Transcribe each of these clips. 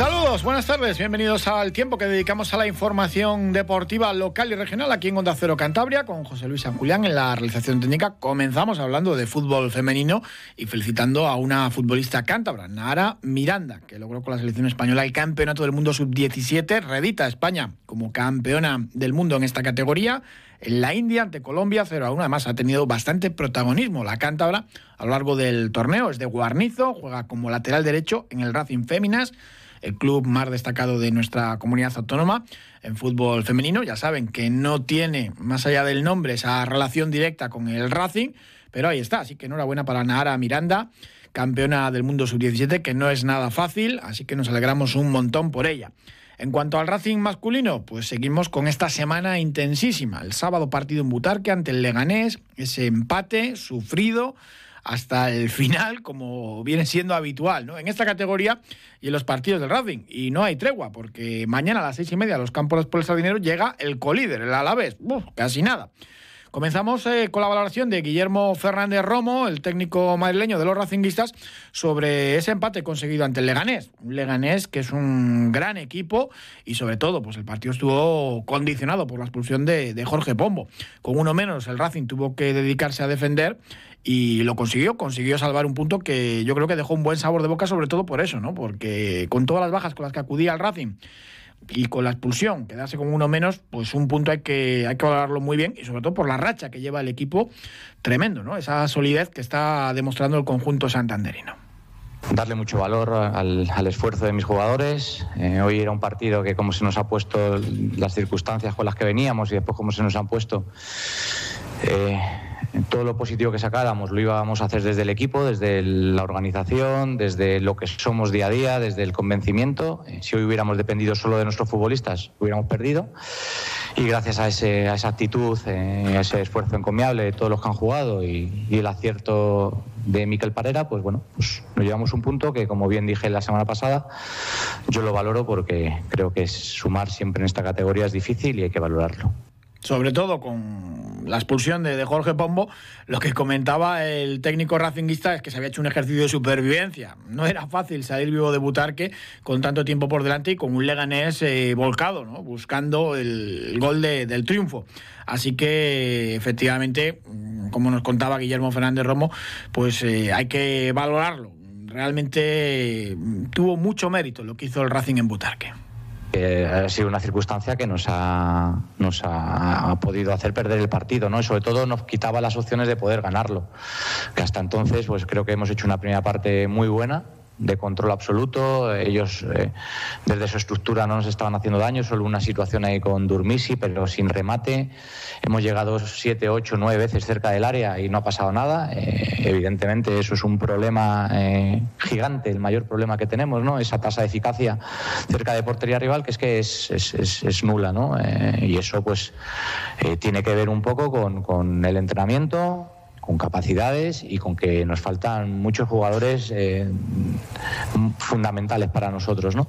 Saludos, buenas tardes, bienvenidos al tiempo que dedicamos a la información deportiva local y regional aquí en Onda Cero Cantabria con José Luis San Julián en la realización técnica. Comenzamos hablando de fútbol femenino y felicitando a una futbolista cántabra, Nara Miranda, que logró con la selección española el campeonato del mundo sub-17, redita España como campeona del mundo en esta categoría. En la India, ante Colombia, 0 a 1. Además, ha tenido bastante protagonismo la cántabra a lo largo del torneo. Es de Guarnizo, juega como lateral derecho en el Racing Féminas el club más destacado de nuestra comunidad autónoma en fútbol femenino. Ya saben que no tiene, más allá del nombre, esa relación directa con el Racing, pero ahí está. Así que enhorabuena para Nahara Miranda, campeona del mundo sub-17, que no es nada fácil, así que nos alegramos un montón por ella. En cuanto al Racing masculino, pues seguimos con esta semana intensísima. El sábado partido en Butarque ante el Leganés, ese empate sufrido hasta el final, como viene siendo habitual ¿no? en esta categoría y en los partidos del Racing. Y no hay tregua, porque mañana a las seis y media a los campos por el Sardinero llega el colíder, el Alavés. Casi nada. Comenzamos eh, con la valoración de Guillermo Fernández Romo, el técnico madrileño de los racinguistas, sobre ese empate conseguido ante el Leganés. Un Leganés que es un gran equipo y sobre todo pues el partido estuvo condicionado por la expulsión de Jorge Pombo. Con uno menos el Racing tuvo que dedicarse a defender y lo consiguió, consiguió salvar un punto que yo creo que dejó un buen sabor de boca, sobre todo por eso, ¿no? Porque con todas las bajas con las que acudía al Racing y con la expulsión, quedarse con uno menos, pues un punto hay que, hay que valorarlo muy bien y sobre todo por la racha que lleva el equipo, tremendo, ¿no? Esa solidez que está demostrando el conjunto santanderino darle mucho valor al, esfuerzo de mis jugadores. Eh, hoy era un partido que como se nos ha puesto las circunstancias con las que veníamos y después como se nos han puesto, eh, todo lo positivo que sacáramos lo íbamos a hacer desde el equipo, desde la organización, desde lo que somos día a día, desde el convencimiento. Eh, si hoy hubiéramos dependido solo de nuestros futbolistas, hubiéramos perdido. Y gracias a, esa actitud, eh, a ese esfuerzo encomiable de todos los que han jugado y, el acierto de Miquel Parera, pues bueno, pues nos llevamos un punto que, como bien dije la semana pasada, yo lo valoro porque creo que sumar siempre en esta categoría es difícil y hay que valorarlo sobre todo con la expulsión de, Jorge Pombo, lo que comentaba el técnico racinguista es que se había hecho un ejercicio de supervivencia. No era fácil salir vivo de Butarque con tanto tiempo por delante y con un Leganés eh, volcado, ¿no? buscando el, gol del triunfo. Así que, efectivamente, como nos contaba Guillermo Fernández Romo, pues eh, hay que valorarlo. Realmente tuvo mucho mérito lo que hizo el Racing en Butarque ha sido una circunstancia que nos ha, nos ha, podido hacer perder el partido, ¿no? Y sobre todo nos quitaba las opciones de poder ganarlo. Que hasta entonces, pues creo que hemos hecho una primera parte muy buena, de control absoluto. Ellos eh, desde su estructura no nos estaban haciendo daño, solo una situación ahí con Durmisi, pero sin remate. Hemos llegado siete, ocho, nueve veces cerca del área y no ha pasado nada. Eh, evidentemente eso es un problema eh, gigante, el mayor problema que tenemos, ¿no? Esa tasa de eficacia cerca de portería rival que es que es, es, es, nula, ¿no? y eso pues tiene que ver un poco con, con el entrenamiento, con capacidades y con que nos faltan muchos jugadores eh, fundamentales para nosotros, ¿no?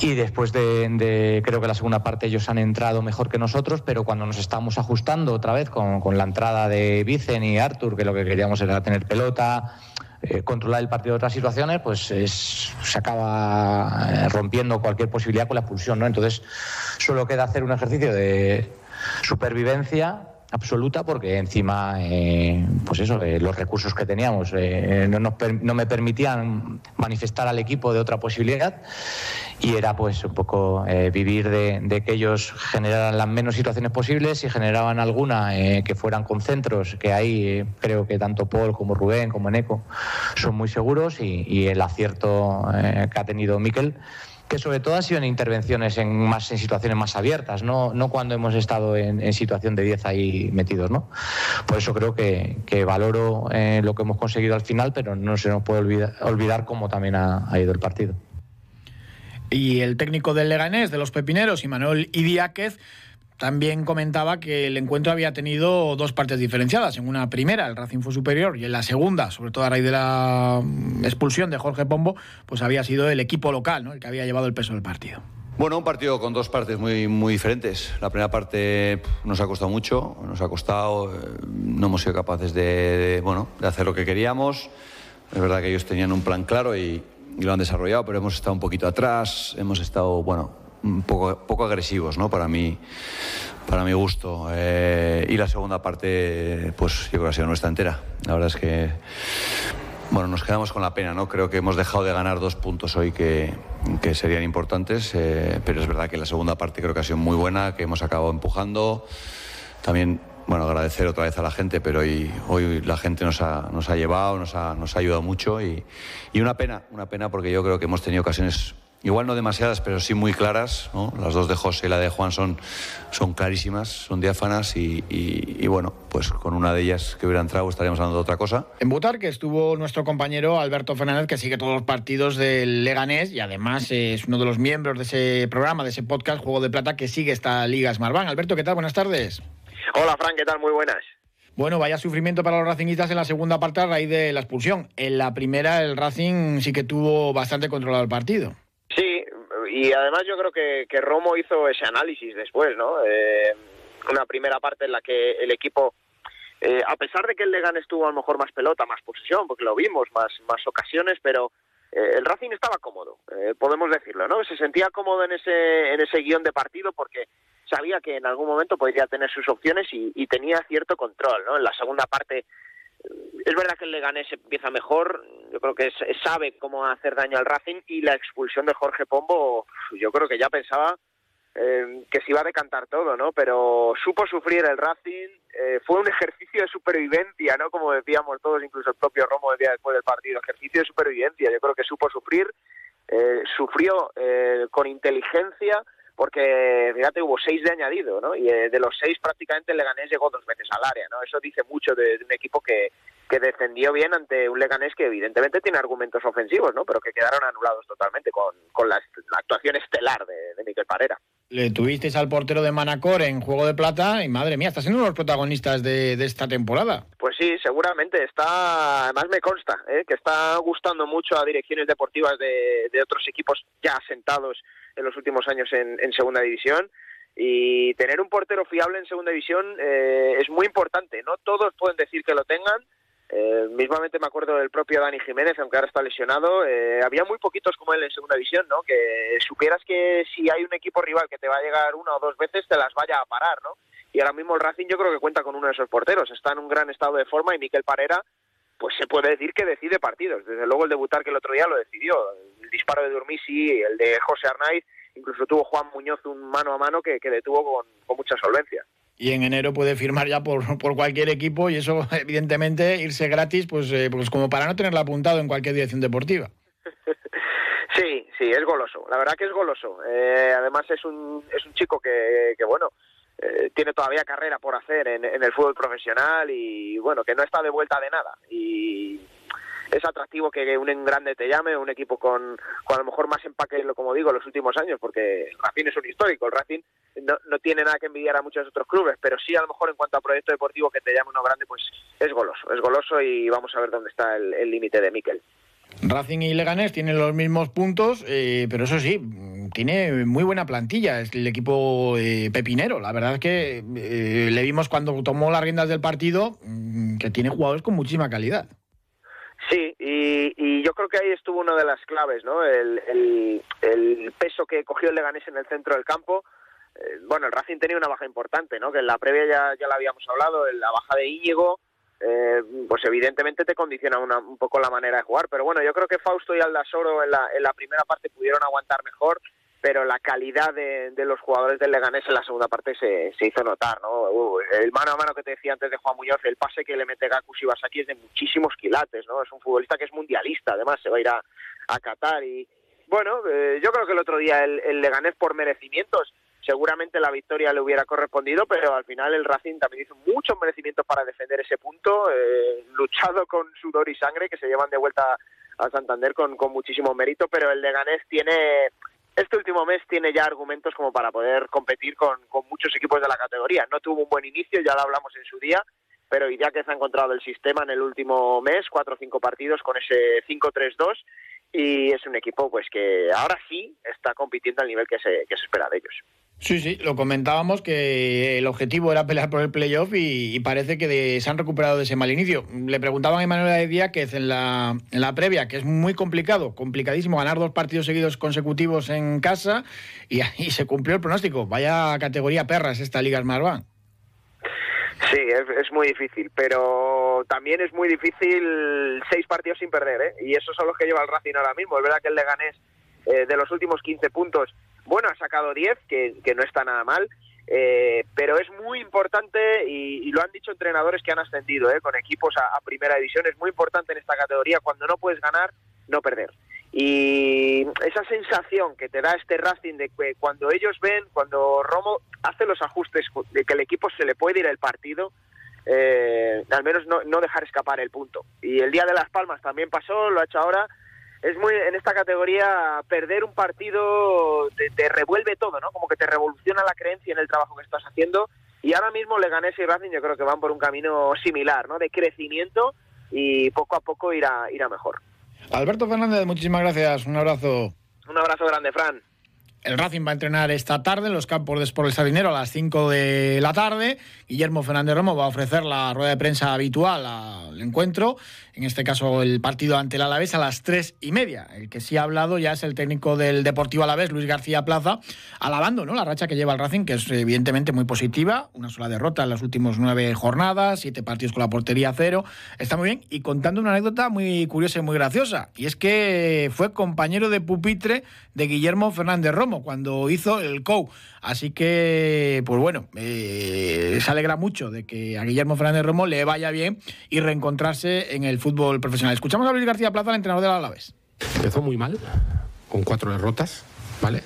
Y después de, creo que la segunda parte ellos han entrado mejor que nosotros, pero cuando nos estamos ajustando otra vez con, la entrada de Vicen y Artur, que lo que queríamos era tener pelota, eh, controlar el partido de otras situaciones, pues se acaba eh, rompiendo cualquier posibilidad con la expulsión, ¿no? Entonces solo queda hacer un ejercicio de supervivencia absoluta porque encima eh, pues eso eh, los recursos que teníamos eh, no, no, me permitían manifestar al equipo de otra posibilidad. Y era pues un poco vivir de, que ellos generaran las menos situaciones posibles y generaban alguna que fueran con centros que ahí creo que tanto Paul como Rubén como Eneco son muy seguros y, y el acierto que ha tenido Miquel que sobre todo han sido en intervenciones en, más, en situaciones más abiertas, no, no cuando hemos estado en, situación de 10 ahí metidos. ¿no? Por eso creo que, valoro eh, lo que hemos conseguido al final, pero no se nos puede olvidar, olvidar cómo también ha, ido el partido. Y el técnico del Leganés, de los Pepineros, Manuel Idiáquez, también comentaba que el encuentro había tenido dos partes diferenciadas. En una primera, el Racing fue superior, y en la segunda, sobre todo a raíz de la mm, expulsión de Jorge Pombo, pues había sido el equipo local ¿no? el que había llevado el peso del partido. Bueno, un partido con dos partes muy, muy diferentes. La primera parte nos ha costado mucho, nos ha costado, eh, no hemos sido capaces de, bueno, de hacer lo que queríamos. Es verdad que ellos tenían un plan claro y, lo han desarrollado, pero hemos estado un poquito atrás, hemos estado, bueno, poco, poco agresivos, ¿no? Para mí, para mi gusto. Eh, y la segunda parte, pues yo creo que ha sido nuestra entera. La verdad es que bueno, nos quedamos con la pena, ¿no? Creo que hemos dejado de ganar dos puntos hoy que, que serían importantes, eh, pero es verdad que la segunda parte creo que ha sido muy buena, que hemos acabado empujando. También, bueno, agradecer otra vez a la gente, pero hoy, hoy la gente nos ha, nos ha llevado, nos ha, nos ha ayudado mucho y, y una pena, una pena porque yo creo que hemos tenido ocasiones Igual no demasiadas, pero sí muy claras. Las dos de José y la de Juan son, son clarísimas, son diáfanas y, bueno, pues con una de ellas que hubiera entrado estaríamos hablando de otra cosa. En Butar, que estuvo nuestro compañero Alberto Fernández, que sigue todos los partidos del Leganés y además es uno de los miembros de ese programa, de ese podcast Juego de Plata, que sigue esta Liga Smartbank. Alberto, ¿qué tal? Buenas tardes. Hola, Fran, ¿qué tal? Muy buenas. Bueno, vaya sufrimiento para los racingistas en la segunda parte a raíz de la expulsión. En la primera, el Racing sí que tuvo bastante controlado el partido. Y además yo creo que, que Romo hizo ese análisis después, ¿no? Eh, una primera parte en la que el equipo, eh, a pesar de que el Legan estuvo a lo mejor más pelota, más posesión, porque lo vimos, más, más ocasiones, pero eh, el Racing estaba cómodo, podemos decirlo, ¿no? Se sentía cómodo en ese, en ese guion de partido porque sabía que en algún momento podría tener sus opciones y, y tenía cierto control, ¿no? En la segunda parte es verdad que el Leganés empieza mejor, yo creo que sabe cómo hacer daño al Racing y la expulsión de Jorge Pombo, yo creo que ya pensaba eh, que se iba a decantar todo, ¿no? Pero supo sufrir el Racing, eh, fue un ejercicio de supervivencia, ¿no? Como decíamos todos, incluso el propio Romo decía después del partido, ejercicio de supervivencia, yo creo que supo sufrir, eh, sufrió con inteligencia, porque fíjate hubo seis de añadido, ¿no? Y eh, de los seis prácticamente el Leganés llegó dos veces al área, ¿no? Eso dice mucho de, un equipo que, que defendió bien ante un Leganés que evidentemente tiene argumentos ofensivos, ¿no? Pero que quedaron anulados totalmente con, con la, actuación estelar de, de Miquel Parera. Le tuvisteis al portero de Manacor en Juego de Plata y madre mía, está siendo uno de los protagonistas de, de esta temporada. Pues sí, seguramente. Está, además me consta, ¿eh? que está gustando mucho a direcciones deportivas de, de otros equipos ya asentados en los últimos años en, segunda división y tener un portero fiable en segunda división eh, es muy importante. No todos pueden decir que lo tengan. Eh, mismamente me acuerdo del propio Dani Jiménez, aunque ahora está lesionado. Eh, había muy poquitos como él en segunda división, ¿no? Que supieras que si hay un equipo rival que te va a llegar una o dos veces, te las vaya a parar, ¿no? Y ahora mismo el Racing yo creo que cuenta con uno de esos porteros. Está en un gran estado de forma y Miquel Parera, pues se puede decir que decide partidos. Desde luego el debutar que el otro día lo decidió el disparo de Durmisi, el de José Arnaiz, incluso tuvo Juan Muñoz un mano a mano que, que detuvo con, mucha solvencia. Y en enero puede firmar ya por, por cualquier equipo y eso, evidentemente, irse gratis, pues, eh, pues como para no tenerlo apuntado en cualquier dirección deportiva. Sí, sí, es goloso. La verdad que es goloso. Eh, además es un, es un chico que, que bueno, eh, tiene todavía carrera por hacer en, en, el fútbol profesional y bueno, que no está de vuelta de nada. Y es atractivo que un grande te llame, un equipo con, con a lo mejor más empaque, como digo, los últimos años, porque el Racing es un histórico, el Racing no, no, tiene nada que envidiar a muchos otros clubes, pero sí a lo mejor en cuanto a proyecto deportivo que te llame uno grande, pues es goloso, es goloso y vamos a ver dónde está el límite de Miquel. Racing y Leganés tienen los mismos puntos, eh, pero eso sí, tiene muy buena plantilla. Es el equipo eh, pepinero. La verdad es que eh, le vimos cuando tomó las riendas del partido mm, que tiene jugadores con muchísima calidad. Sí, y, yo creo que ahí estuvo una de las claves, ¿no? El, peso que cogió el Leganés en el centro del campo. bueno, el Racing tenía una baja importante, ¿no? Que en la previa ya, ya la habíamos hablado, la baja de Íñigo eh, pues evidentemente te condiciona un poco la manera de jugar. Pero bueno, yo creo que Fausto y Aldasoro en la, en la primera parte pudieron aguantar mejor, pero la calidad de, los jugadores del Leganés en la segunda parte se, se hizo notar, ¿no? Uh, el mano a mano que te decía antes de Juan Muñoz, el pase que le mete Gaku Shibasaki es de muchísimos quilates, ¿no? Es un futbolista que es mundialista, además se va a ir a, a Qatar y bueno, eh, yo creo que el otro día el Leganés por merecimientos seguramente la victoria le hubiera correspondido, pero al final el Racing también hizo muchos merecimientos para defender ese punto, eh, luchado con sudor y sangre que se llevan de vuelta a Santander con, muchísimo mérito, pero el Leganés tiene este último mes tiene ya argumentos como para poder competir con, con muchos equipos de la categoría. No tuvo un buen inicio, ya lo hablamos en su día, pero ya que se ha encontrado el sistema en el último mes, cuatro o cinco partidos con ese 5-3-2 y es un equipo pues que ahora sí está compitiendo al nivel que se, que se espera de ellos. Sí, sí, lo comentábamos que el objetivo era pelear por el playoff y, parece que se han recuperado de ese mal inicio. Le preguntaban a Emanuel Díaz en la, en la previa que es muy complicado, complicadísimo ganar dos partidos seguidos consecutivos en casa y ahí se cumplió el pronóstico. Vaya categoría perras esta Liga Smartbank. Sí, es, muy difícil, pero también es muy difícil seis partidos sin perder, ¿eh? Y esos son los que lleva el Racing ahora mismo. Es verdad que el Leganés, eh, de los últimos 15 puntos, bueno, ha sacado 10, que, no está nada mal, eh, pero es muy importante, y, lo han dicho entrenadores que han ascendido ¿eh? con equipos a primera división, es muy importante en esta categoría, cuando no puedes ganar, no perder. Y esa sensación que te da este Racing de que cuando ellos ven, cuando Romo hace los ajustes de que el equipo se le puede ir el partido, eh, al menos no, no dejar escapar el punto. Y el día de Las Palmas también pasó, lo ha hecho ahora. Es muy en esta categoría perder un partido te, revuelve todo, ¿no? Como que te revoluciona la creencia en el trabajo que estás haciendo. Y ahora mismo Leganés y Racing yo creo que van por un camino similar, ¿no? De crecimiento y poco a poco irá, irá mejor. Alberto Fernández, muchísimas gracias. Un abrazo. Un abrazo grande, Fran. El Racing va a entrenar esta tarde en los campos de Sport El Sardinero a las 5 de la tarde. Guillermo Fernández Romo va a ofrecer la rueda de prensa habitual al encuentro en este caso el partido ante el Alavés a las tres y media. El que sí ha hablado ya es el técnico del Deportivo Alavés, Luis García Plaza, alabando ¿no? la racha que lleva el Racing, que es evidentemente muy positiva, una sola derrota en las últimas nueve jornadas, siete partidos con la portería cero, está muy bien, y contando una anécdota muy curiosa y muy graciosa, y es que fue compañero de pupitre de Guillermo Fernández Romo cuando hizo el COU. Así que, pues bueno, eh, se alegra mucho de que a Guillermo Fernández Romo le vaya bien y reencontrarse en el fútbol profesional. Escuchamos a Luis García Plaza, el entrenador del Alavés. Empezó muy mal, con cuatro derrotas, ¿vale?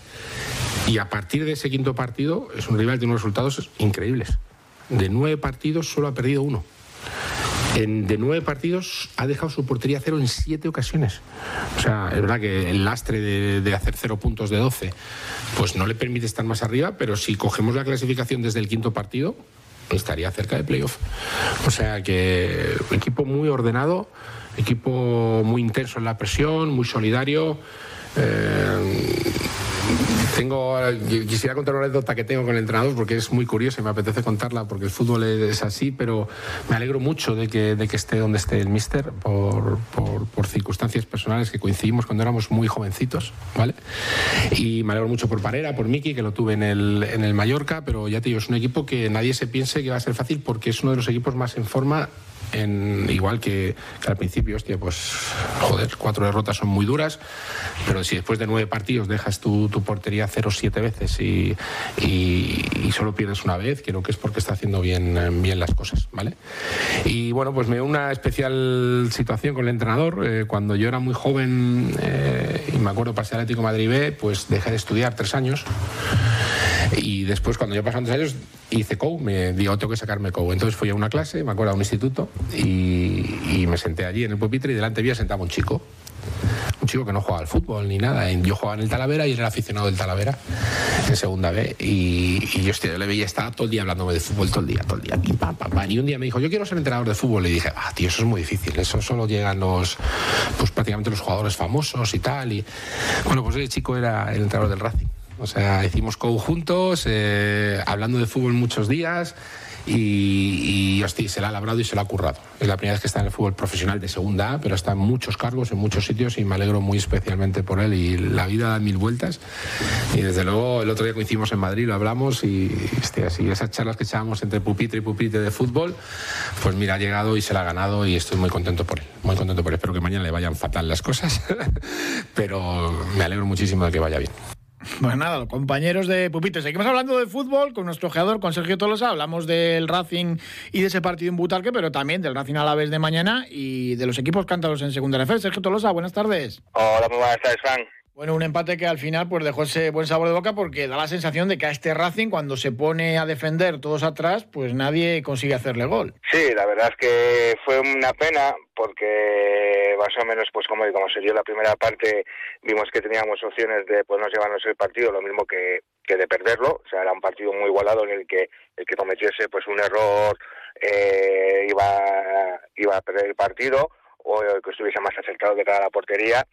Y a partir de ese quinto partido es un rival de unos resultados increíbles. De nueve partidos solo ha perdido uno. En, de nueve partidos ha dejado su portería cero en siete ocasiones. O sea, es verdad que el lastre de, hacer cero puntos de doce, pues no le permite estar más arriba, pero si cogemos la clasificación desde el quinto partido, estaría cerca de playoff. O sea que equipo muy ordenado, equipo muy intenso en la presión, muy solidario. Eh, tengo, quisiera contar una anécdota que tengo con el entrenador porque es muy curiosa y me apetece contarla porque el fútbol es así, pero me alegro mucho de que, de que esté donde esté el míster por, por, circunstancias personales que coincidimos cuando éramos muy jovencitos, ¿vale? Y me alegro mucho por Parera, por Miki, que lo tuve en el, en el Mallorca, pero ya te digo, es un equipo que nadie se piense que va a ser fácil porque es uno de los equipos más en forma en, igual que, al principio, hostia, pues joder, cuatro derrotas son muy duras, pero si después de nueve partidos dejas tu, tu portería cero siete veces y, solo pierdes una vez, creo que es porque está haciendo bien, bien las cosas, ¿vale? Y bueno, pues me dio una especial situación con el entrenador. Eh, cuando yo era muy joven eh, y me acuerdo pasé Atlético Madrid B, pues dejé de estudiar tres años. Y después, cuando yo pasaron tres años, hice COU, me digo, tengo que sacarme COU. Entonces fui a una clase, me acuerdo, a un instituto, y, me senté allí en el pupitre y delante había sentaba un chico. Un chico que no jugaba al fútbol ni nada. Yo jugaba en el Talavera y era aficionado del Talavera en segunda B. Y, yo, le veía, estaba todo el día hablándome de fútbol, todo el día, todo el día. Y un día me dijo, yo quiero ser entrenador de fútbol. Y dije, ah, tío, eso es muy difícil. Eso solo llegan los, pues prácticamente los jugadores famosos y tal. Y bueno, pues ese chico era el entrenador del Racing. O sea, hicimos conjuntos, eh, hablando de fútbol muchos días y, y hostia, se la ha labrado y se la ha currado. Es la primera vez que está en el fútbol profesional de segunda pero está en muchos cargos, en muchos sitios y me alegro muy especialmente por él. Y la vida da mil vueltas. Y desde luego, el otro día coincidimos en Madrid, lo hablamos y, hostia, así, esas charlas que echábamos entre pupitre y pupitre de fútbol, pues mira, ha llegado y se la ha ganado y estoy muy contento por él. Muy contento por él. Espero que mañana le vayan fatal las cosas, pero me alegro muchísimo de que vaya bien. Pues nada, los compañeros de Pupitre. Seguimos hablando de fútbol con nuestro jugador, con Sergio Tolosa. Hablamos del Racing y de ese partido en Butalque, pero también del Racing a la vez de mañana y de los equipos cántaros en Segunda F. Sergio Tolosa, buenas tardes. Hola, muy buenas tardes, Frank. Bueno, un empate que al final pues dejó ese buen sabor de boca porque da la sensación de que a este Racing cuando se pone a defender todos atrás, pues nadie consigue hacerle gol. Sí, la verdad es que fue una pena porque más o menos pues como, como se dio la primera parte vimos que teníamos opciones de podernos llevarnos el partido, lo mismo que, que de perderlo, o sea, era un partido muy igualado en el que el que cometiese pues un error eh, iba, iba a perder el partido o que estuviese más acercado de cara a la portería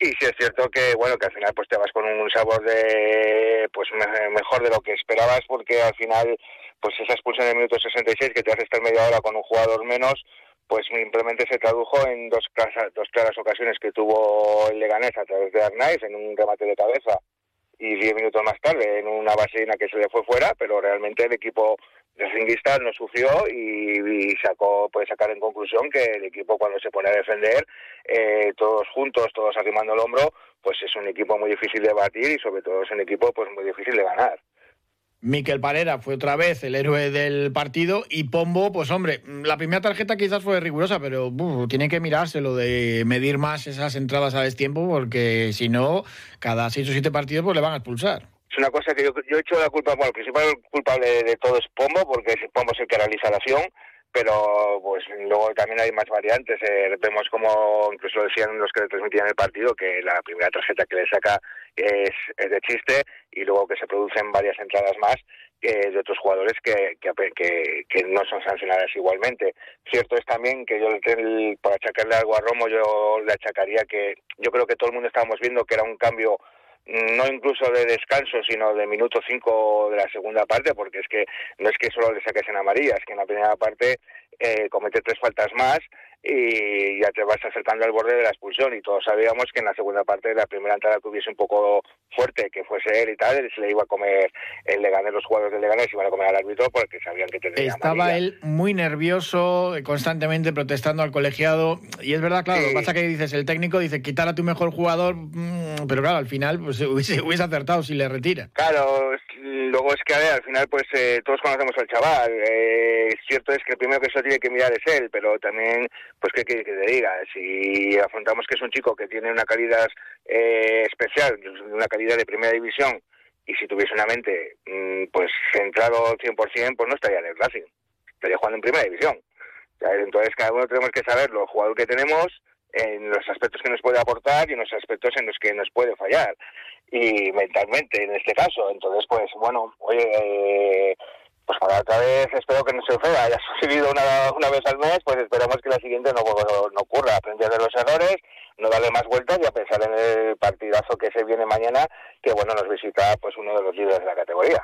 y sí es cierto que bueno que al final pues te vas con un sabor de pues mejor de lo que esperabas porque al final pues esa expulsión en el minuto 66 que te hace estar media hora con un jugador menos pues simplemente se tradujo en dos, dos claras ocasiones que tuvo el Leganés a través de Arnaiz en un remate de cabeza y diez minutos más tarde en una vaselina que se le fue fuera, pero realmente el equipo Racinguista no sufrió y, sacó puede sacar en conclusión que el equipo cuando se pone a defender eh, todos juntos todos arrimando el hombro pues es un equipo muy difícil de batir y sobre todo es un equipo pues muy difícil de ganar Miquel Parera fue otra vez el héroe del partido y Pombo, pues hombre, la primera tarjeta quizás fue rigurosa, pero tiene que mirarse lo de medir más esas entradas a destiempo porque si no, cada seis o siete partidos pues le van a expulsar es una cosa que yo, yo he hecho la culpa, bueno, el principal culpable de, todo es Pombo, porque Pombo es el que realiza la acción, pero pues luego también hay más variantes. Eh, vemos como incluso decían los que le transmitían el partido que la primera tarjeta que le saca es, de chiste y luego que se producen varias entradas más eh, de otros jugadores que, que, que, no son sancionadas igualmente. Cierto es también que yo, para achacarle algo a Romo, yo le achacaría que yo creo que todo el mundo estábamos viendo que era un cambio no incluso de descanso, sino de minuto 5 de la segunda parte, porque es que no es que solo le saques en amarilla, es que en la primera parte eh, comete tres faltas más y ya te vas acercando al borde de la expulsión. Y todos sabíamos que en la segunda parte de la primera entrada que hubiese un poco fuerte, que fuese él y tal, se le iba a comer el Leganés, los jugadores del Leganés iban a comer al árbitro porque sabían que tenía Estaba él muy nervioso, constantemente protestando al colegiado. Y es verdad, claro, lo que pasa que dices, el técnico dice quitar a tu mejor jugador, mm, pero claro, al final pues hubiese, hubiese acertado si le retira. Claro, luego es que a ver, al final pues eh, todos conocemos al chaval, eh, cierto es que el primero que se tiene que mirar es él, pero también pues qué que te diga, si afrontamos que es un chico que tiene una calidad eh, especial, una calidad de primera división, y si tuviese una mente mm, pues centrado al 100%, pues no estaría en el Racing, estaría jugando en primera división. Entonces cada uno tenemos que saber los jugadores que tenemos, en los aspectos que nos puede aportar y en los aspectos en los que nos puede fallar. Y mentalmente, en este caso. Entonces, pues bueno, oye, eh, pues para otra vez espero que no se ofenda, haya sucedido una, una vez al mes, pues esperamos que la siguiente no, no ocurra, aprender de los errores, no darle más vueltas y a pensar en el partidazo que se viene mañana, que bueno, nos visita pues uno de los líderes de la categoría.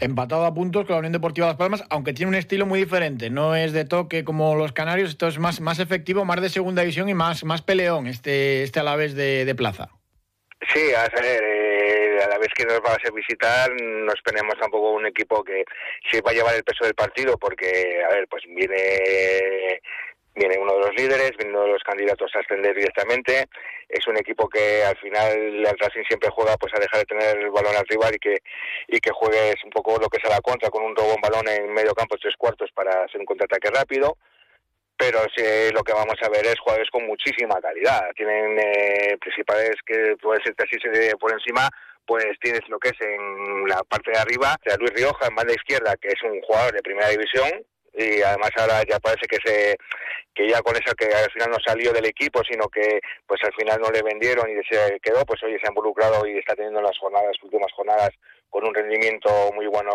Empatado a puntos con la Unión Deportiva Las Palmas, aunque tiene un estilo muy diferente. No es de toque como los canarios, esto es más, más efectivo, más de segunda división y más, más peleón, este, este Alavés de, de plaza. Sí, a ver, eh, a la vez que nos va a hacer visitar, no esperemos tampoco un equipo que se va a llevar el peso del partido, porque, a ver, pues viene viene uno de los líderes, viene uno de los candidatos a ascender directamente. Es un equipo que al final el Racing siempre juega pues a dejar de tener el balón al rival y que y que juegues un poco lo que es a la contra con un robo en balón en medio campo tres cuartos para hacer un contraataque rápido. Pero sí, lo que vamos a ver es jugadores con muchísima calidad. Tienen eh, principales que puede ser así por encima, pues tienes lo que es en la parte de arriba, Luis Rioja en banda izquierda, que es un jugador de primera división, y además ahora ya parece que se que ya con eso que al final no salió del equipo sino que pues al final no le vendieron y se quedó pues hoy se ha involucrado y está teniendo las jornadas últimas jornadas con un rendimiento muy bueno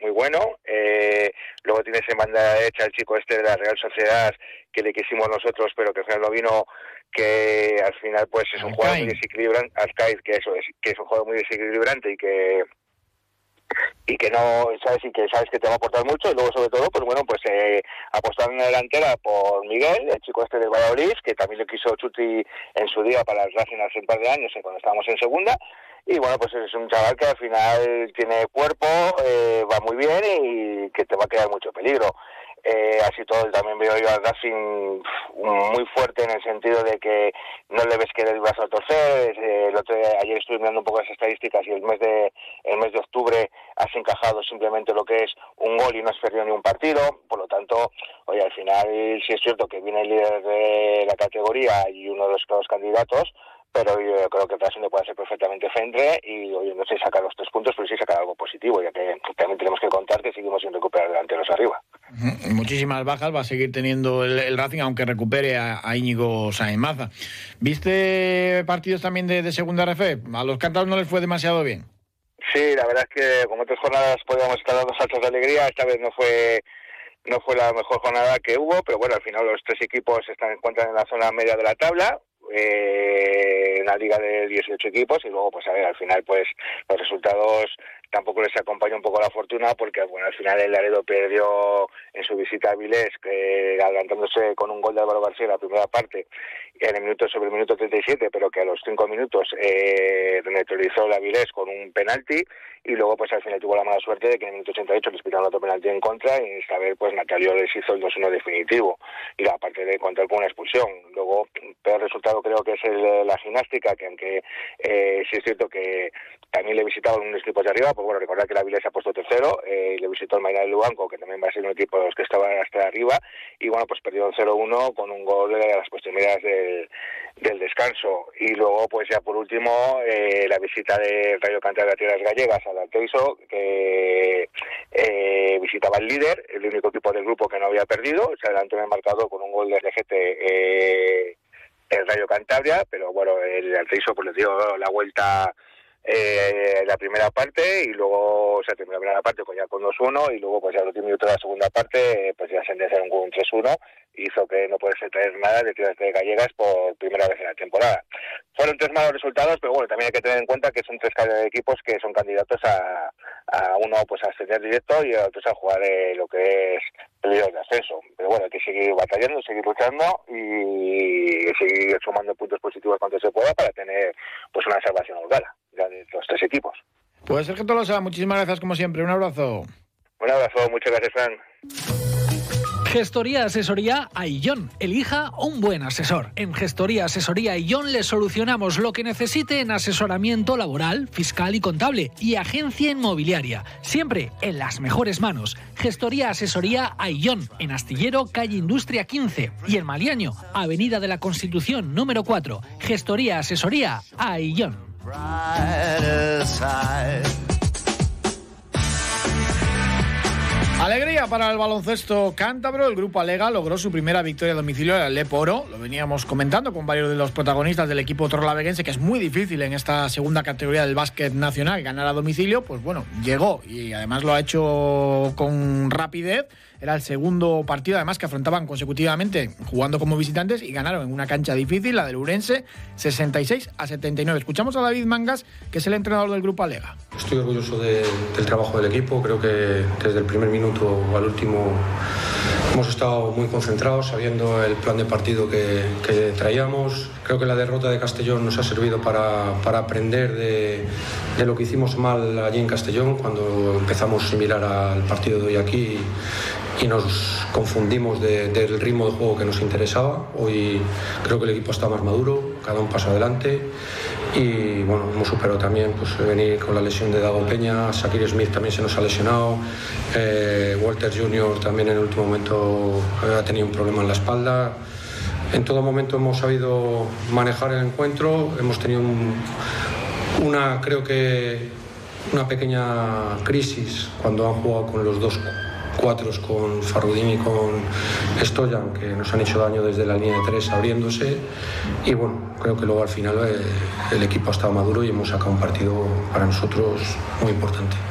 muy bueno. Eh, luego tienes en banda derecha el chico este de la Real Sociedad que le quisimos nosotros pero que al final no vino que al final pues es un jugador muy desequilibrante que eso es que es un jugador muy desequilibrante y que y que no sabes y que sabes que te va a aportar mucho y luego sobre todo pues bueno pues eh, apostar en la delantera por Miguel el chico este de Valladolid que también lo quiso Chuti en su día para el Racing hace un par de años cuando estábamos en segunda. Y bueno pues es un chaval que al final tiene cuerpo eh, va muy bien y que te va a quedar mucho peligro eh, así todo también veo yo al Racing muy fuerte en el sentido de que no le ves que el brazo a torcer. Eh, el otro, ayer estuve mirando un poco las estadísticas y el mes de el mes de octubre has encajado simplemente lo que es un gol y no has perdido ni un partido. Por lo tanto oye al final sí es cierto que viene el líder de la categoría y uno de los, candidatos pero yo creo que le puede ser perfectamente frente y hoy no sé sacar los tres puntos, pero sí sacar algo positivo, ya que también tenemos que contar que seguimos sin recuperar delanteros arriba. Muchísimas bajas va a seguir teniendo el, Racing, aunque recupere a, Íñigo Saemaza. ¿Viste partidos también de, segunda RF? A los cantados no les fue demasiado bien. Sí, la verdad es que como otras jornadas podíamos estar dando saltos de alegría, esta vez no fue no fue la mejor jornada que hubo, pero bueno, al final los tres equipos están encuentran en la zona media de la tabla, eh, una liga de 18 equipos y luego pues a ver al final pues los resultados tampoco les acompaña un poco la fortuna porque bueno al final el Laredo perdió en su visita a Vilés que adelantándose con un gol de Álvaro García en la primera parte en el minuto sobre el minuto 37 pero que a los cinco minutos eh, neutralizó la Vilés con un penalti y luego pues al final tuvo la mala suerte de que en el minuto 88 les pitaron otro penalti en contra y esta vez pues Natalio les hizo el 2-1 definitivo y aparte de contar con una expulsión. Luego peor resultado creo que es el, la gimnástica que aunque eh, sí es cierto que también le visitaban unos equipos de arriba pues bueno recordar que la Vilés se ha puesto tercero eh, le visitó el Maynard de que también va a ser un equipo de los que estaban hasta arriba y bueno pues perdió 0-1 con un gol de las proximidades del, del descanso. Y luego pues ya por último eh, la visita de Rayo Cantabria de Tierras Gallegas al Alteiso, que eh, visitaba el líder, el único equipo del grupo que no había perdido, se adelantó en el marcador con un gol de RGT eh, el Rayo Cantabria, pero bueno, el Alteiso pues le dio la vuelta eh, la primera parte y luego o sea terminó la primera parte con ya con 2-1 y luego pues ya los 10 minutos de la segunda parte pues ya se endezaron con un 3-1 hizo que no pudiese traer nada de tiras de gallegas por primera vez en la temporada. Fueron tres malos resultados, pero bueno, también hay que tener en cuenta que son tres equipos que son candidatos a, a uno pues a ascender directo y a otros a jugar eh, lo que es el de ascenso. Pero bueno, hay que seguir batallando, seguir luchando y seguir sumando puntos positivos cuanto se pueda para tener pues una salvación holgada de los tres equipos. Pues Sergio Tolosa, muchísimas gracias como siempre. Un abrazo. Un abrazo, muchas gracias, Fran. Gestoría Asesoría Aillón. Elija un buen asesor. En Gestoría Asesoría Aillón le solucionamos lo que necesite en asesoramiento laboral, fiscal y contable y agencia inmobiliaria. Siempre en las mejores manos. Gestoría Asesoría Aillón. En Astillero, calle Industria 15. Y en Maliaño, Avenida de la Constitución número 4. Gestoría Asesoría Aillón. Alegría para el baloncesto cántabro. El grupo Alega logró su primera victoria a domicilio en el Leporo. Lo veníamos comentando con varios de los protagonistas del equipo torlaveguense, que es muy difícil en esta segunda categoría del básquet nacional ganar a domicilio. Pues bueno, llegó y además lo ha hecho con rapidez. Era el segundo partido, además, que afrontaban consecutivamente jugando como visitantes y ganaron en una cancha difícil, la del Urense, 66 a 79. Escuchamos a David Mangas, que es el entrenador del grupo Alega. Estoy orgulloso del trabajo del equipo. Creo que desde el primer minuto al último hemos estado muy concentrados, sabiendo el plan de partido que, traíamos. Creo que la derrota de Castellón nos ha servido para, para aprender de, de, lo que hicimos mal allí en Castellón cuando empezamos similar al partido de hoy aquí y nos confundimos del ritmo de juego que nos interesaba. Hoy creo que el equipo está más maduro, cada un paso adelante y bueno, hemos superado también pues, venir con la lesión de Dago Peña, Sakir Smith también se nos ha lesionado, eh, Walter Jr. también en el último momento ha tenido un problema en la espalda. En todo momento hemos sabido manejar el encuentro, hemos tenido una, creo que, una pequeña crisis cuando han jugado con los dos cuatro con Farudín y con Stoyan, que nos han hecho daño desde la línea de tres abriéndose. Y bueno, creo que luego al final eh, el equipo ha estado maduro y hemos sacado un partido para nosotros muy importante.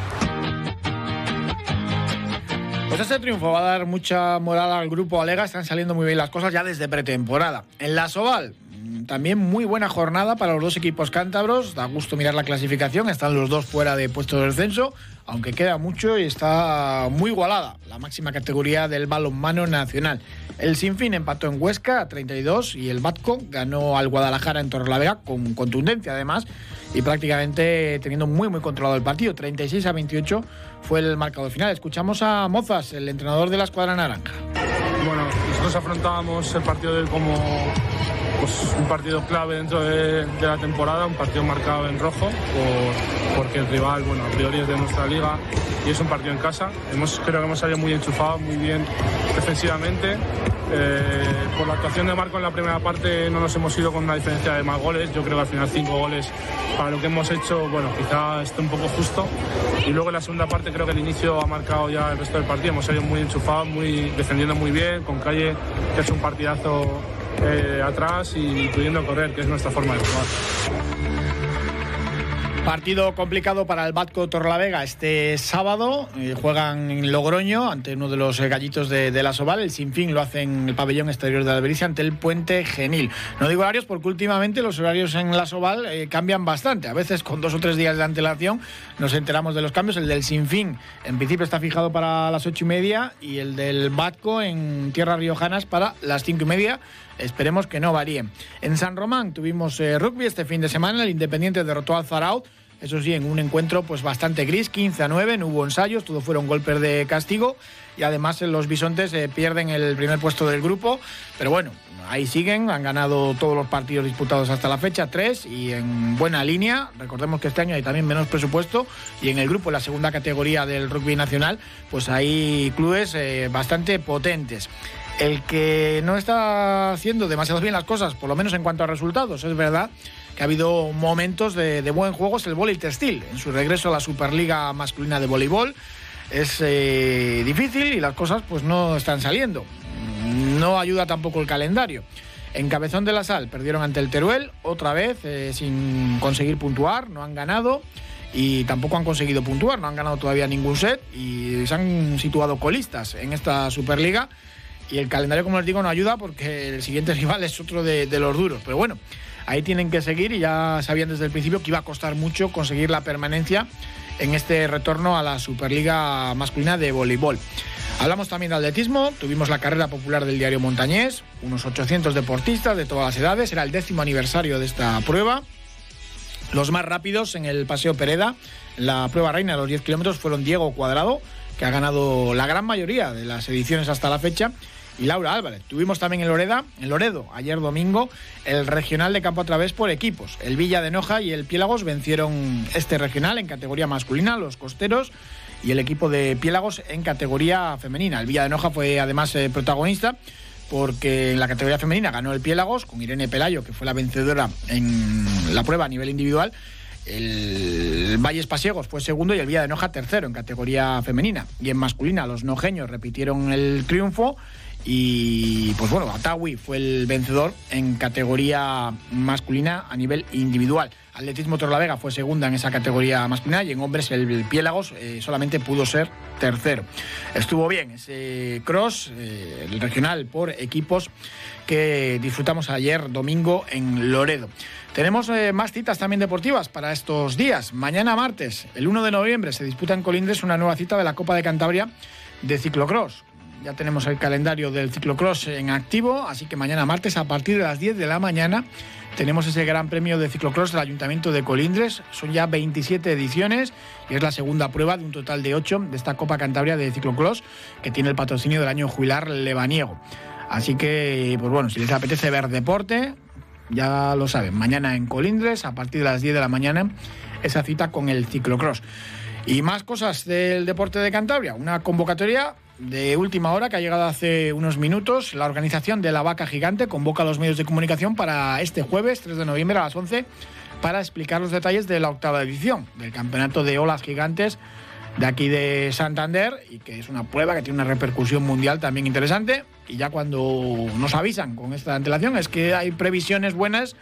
Pues este triunfo va a dar mucha moral al grupo Alega, están saliendo muy bien las cosas ya desde pretemporada. En la Soval, también muy buena jornada para los dos equipos cántabros. Da gusto mirar la clasificación. Están los dos fuera de puesto de descenso, aunque queda mucho y está muy igualada la máxima categoría del balonmano nacional. El Sinfín empató en Huesca a 32 y el Batco ganó al Guadalajara en Torrelavega con contundencia además y prácticamente teniendo muy muy controlado el partido. 36 a 28 fue el marcador final. Escuchamos a Mozas, el entrenador de la escuadra naranja. Bueno, nosotros afrontábamos el partido de como pues, un partido clave dentro de, la temporada, un partido marcado en rojo, por, porque el rival, bueno, a priori es de nuestra liga y es un partido en casa. Hemos, creo que hemos salido muy enchufados, muy bien defensivamente. Eh, por la actuación de Marco en la primera parte no nos hemos ido con una diferencia de más goles. Yo creo que al final cinco goles para lo que hemos hecho, bueno, quizá esté un poco justo. Y luego en la segunda parte creo que el inicio ha marcado ya el resto del partido. Hemos salido muy enchufados, muy defendiendo muy bien, con Calle que es un partidazo eh, atrás y pudiendo correr, que es nuestra forma de jugar. Partido complicado para el Batco Torlavega este sábado. Eh, juegan en Logroño ante uno de los gallitos de, la Soval. El Sinfín lo hace en el pabellón exterior de Albericia ante el Puente Genil. No digo horarios porque últimamente los horarios en la Soval eh, cambian bastante. A veces con dos o tres días de antelación nos enteramos de los cambios. El del Sinfín en principio está fijado para las ocho y media y el del Batco en Tierras Riojanas para las cinco y media. Esperemos que no varíen. En San Román tuvimos eh, rugby este fin de semana. El Independiente derrotó al Zaraut eso sí, en un encuentro pues bastante gris, 15 a 9, no hubo ensayos, todo fueron golpes de castigo y además los bisontes eh, pierden el primer puesto del grupo, pero bueno, ahí siguen, han ganado todos los partidos disputados hasta la fecha, tres y en buena línea. Recordemos que este año hay también menos presupuesto y en el grupo, en la segunda categoría del rugby nacional, pues hay clubes eh, bastante potentes. El que no está haciendo demasiado bien las cosas, por lo menos en cuanto a resultados, es verdad ha habido momentos de, buen juego, es el vóley textil, en su regreso a la Superliga masculina de voleibol. Es eh, difícil y las cosas pues no están saliendo. No ayuda tampoco el calendario. En Cabezón de la Sal perdieron ante el Teruel, otra vez eh, sin conseguir puntuar, no han ganado y tampoco han conseguido puntuar, no han ganado todavía ningún set y se han situado colistas en esta Superliga y el calendario, como les digo, no ayuda porque el siguiente rival es otro de, los duros. Pero bueno, ahí tienen que seguir y ya sabían desde el principio que iba a costar mucho conseguir la permanencia en este retorno a la Superliga masculina de voleibol. Hablamos también de atletismo, tuvimos la carrera popular del diario Montañés, unos 800 deportistas de todas las edades, era el décimo aniversario de esta prueba. Los más rápidos en el Paseo Pereda, la prueba reina de los 10 kilómetros, fueron Diego Cuadrado, que ha ganado la gran mayoría de las ediciones hasta la fecha, y Laura Álvarez. Tuvimos también en Loreda, en Loredo, ayer domingo, el regional de campo a través por equipos. El Villa de Noja y el Piélagos vencieron este regional en categoría masculina, los costeros, y el equipo de Piélagos en categoría femenina. El Villa de Noja fue además eh, protagonista porque en la categoría femenina ganó el Piélagos con Irene Pelayo, que fue la vencedora en la prueba a nivel individual. El Valles Pasiegos fue segundo y el Villa de Noja tercero en categoría femenina. Y en masculina los nojeños repitieron el triunfo y pues bueno, Atawi fue el vencedor en categoría masculina a nivel individual. Atletismo Torlavega fue segunda en esa categoría masculina y en hombres el Piélagos eh, solamente pudo ser tercero. Estuvo bien ese cross, eh, el regional por equipos que disfrutamos ayer domingo en Loredo. Tenemos eh, más citas también deportivas para estos días. Mañana martes, el 1 de noviembre, se disputa en Colindres una nueva cita de la Copa de Cantabria de ciclocross ya tenemos el calendario del ciclocross en activo, así que mañana martes a partir de las 10 de la mañana tenemos ese gran premio de ciclocross del Ayuntamiento de Colindres. Son ya 27 ediciones y es la segunda prueba de un total de 8 de esta Copa Cantabria de ciclocross que tiene el patrocinio del año jubilar lebaniego. Así que, pues bueno, si les apetece ver deporte, ya lo saben, mañana en Colindres a partir de las 10 de la mañana esa cita con el ciclocross. Y más cosas del deporte de Cantabria, una convocatoria de última hora que ha llegado hace unos minutos. La organización de la Vaca Gigante convoca a los medios de comunicación para este jueves, 3 de noviembre a las 11, para explicar los detalles de la octava edición del Campeonato de Olas Gigantes de aquí de Santander y que es una prueba que tiene una repercusión mundial también interesante. Y ya cuando nos avisan con esta antelación es que hay previsiones buenas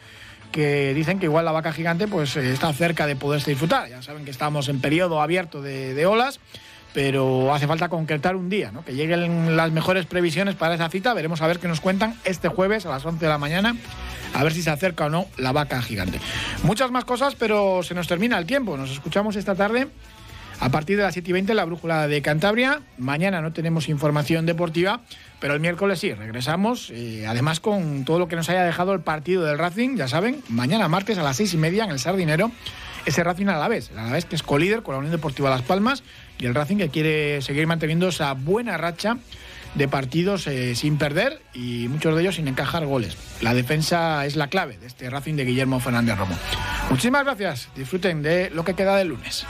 que dicen que igual la vaca gigante pues está cerca de poderse disfrutar. Ya saben que estamos en periodo abierto de olas pero hace falta concretar un día, ¿no? que lleguen las mejores previsiones para esa cita. Veremos a ver qué nos cuentan este jueves a las 11 de la mañana, a ver si se acerca o no la vaca gigante. Muchas más cosas, pero se nos termina el tiempo. Nos escuchamos esta tarde a partir de las 7 y 20 la brújula de Cantabria. Mañana no tenemos información deportiva, pero el miércoles sí, regresamos. Eh, además, con todo lo que nos haya dejado el partido del Racing, ya saben, mañana martes a las 6 y media en el Sardinero, ese Racing a la vez. A la vez que es colíder con la Unión Deportiva Las Palmas y el Racing que quiere seguir manteniendo esa buena racha de partidos eh, sin perder y muchos de ellos sin encajar goles. La defensa es la clave de este Racing de Guillermo Fernández Romo. Muchísimas gracias, disfruten de lo que queda del lunes.